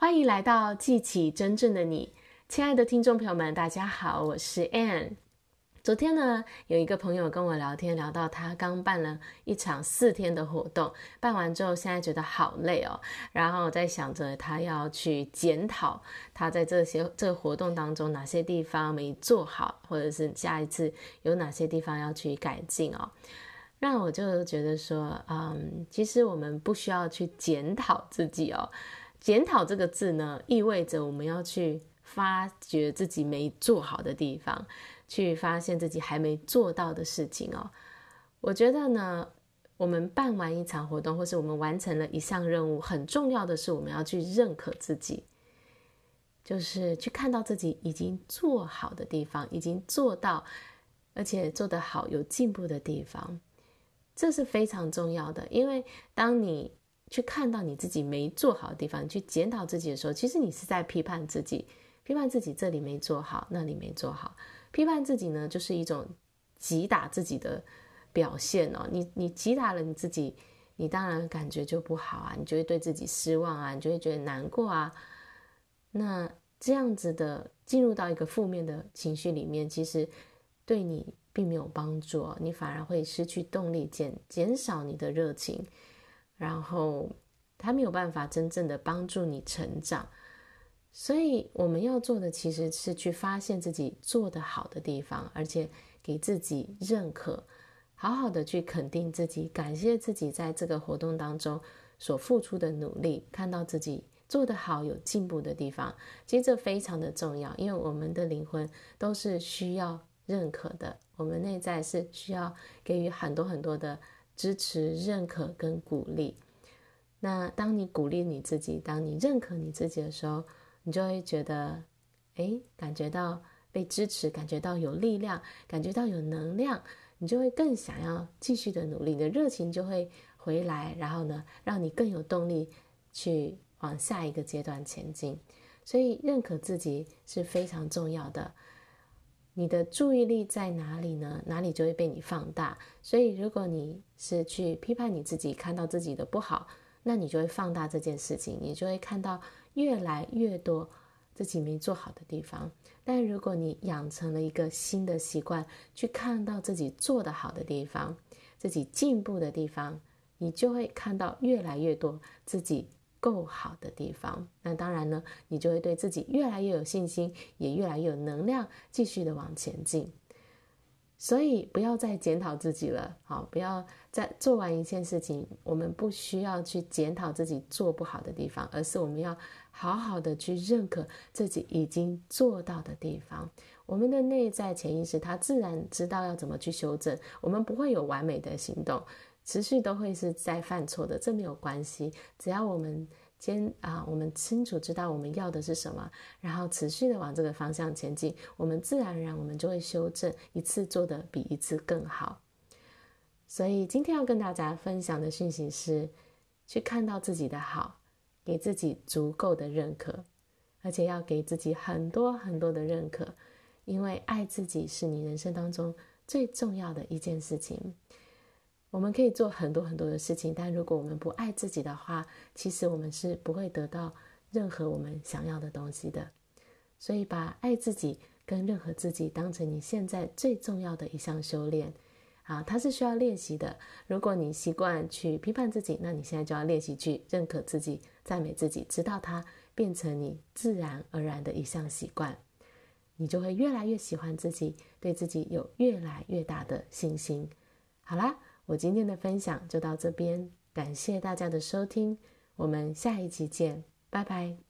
欢迎来到记起真正的你，亲爱的听众朋友们，大家好，我是 Ann。昨天呢，有一个朋友跟我聊天，聊到他刚办了一场四天的活动，办完之后现在觉得好累哦，然后在想着他要去检讨他在这些这个活动当中哪些地方没做好，或者是下一次有哪些地方要去改进哦。那我就觉得说，嗯，其实我们不需要去检讨自己哦。检讨这个字呢，意味着我们要去发掘自己没做好的地方，去发现自己还没做到的事情哦。我觉得呢，我们办完一场活动，或是我们完成了一项任务，很重要的是我们要去认可自己，就是去看到自己已经做好的地方，已经做到，而且做得好、有进步的地方，这是非常重要的。因为当你去看到你自己没做好的地方，去检讨自己的时候，其实你是在批判自己，批判自己这里没做好，那里没做好。批判自己呢，就是一种击打自己的表现哦。你你击打了你自己，你当然感觉就不好啊，你就会对自己失望啊，你就会觉得难过啊。那这样子的进入到一个负面的情绪里面，其实对你并没有帮助哦，你反而会失去动力，减减少你的热情。然后他没有办法真正的帮助你成长，所以我们要做的其实是去发现自己做得好的地方，而且给自己认可，好好的去肯定自己，感谢自己在这个活动当中所付出的努力，看到自己做得好、有进步的地方，其实这非常的重要，因为我们的灵魂都是需要认可的，我们内在是需要给予很多很多的。支持、认可跟鼓励。那当你鼓励你自己，当你认可你自己的时候，你就会觉得，哎，感觉到被支持，感觉到有力量，感觉到有能量，你就会更想要继续的努力，你的热情就会回来，然后呢，让你更有动力去往下一个阶段前进。所以，认可自己是非常重要的。你的注意力在哪里呢？哪里就会被你放大。所以，如果你是去批判你自己，看到自己的不好，那你就会放大这件事情，你就会看到越来越多自己没做好的地方。但如果你养成了一个新的习惯，去看到自己做得好的地方，自己进步的地方，你就会看到越来越多自己。够好的地方，那当然呢，你就会对自己越来越有信心，也越来越有能量，继续的往前进。所以不要再检讨自己了，好，不要再做完一件事情，我们不需要去检讨自己做不好的地方，而是我们要好好的去认可自己已经做到的地方。我们的内在潜意识，它自然知道要怎么去修正。我们不会有完美的行动。持续都会是在犯错的，这没有关系。只要我们坚啊，我们清楚知道我们要的是什么，然后持续的往这个方向前进，我们自然而然我们就会修正，一次做得比一次更好。所以今天要跟大家分享的讯息是，去看到自己的好，给自己足够的认可，而且要给自己很多很多的认可，因为爱自己是你人生当中最重要的一件事情。我们可以做很多很多的事情，但如果我们不爱自己的话，其实我们是不会得到任何我们想要的东西的。所以，把爱自己跟认可自己当成你现在最重要的一项修炼啊，它是需要练习的。如果你习惯去批判自己，那你现在就要练习去认可自己、赞美自己，直到它变成你自然而然的一项习惯，你就会越来越喜欢自己，对自己有越来越大的信心。好啦。我今天的分享就到这边，感谢大家的收听，我们下一期见，拜拜。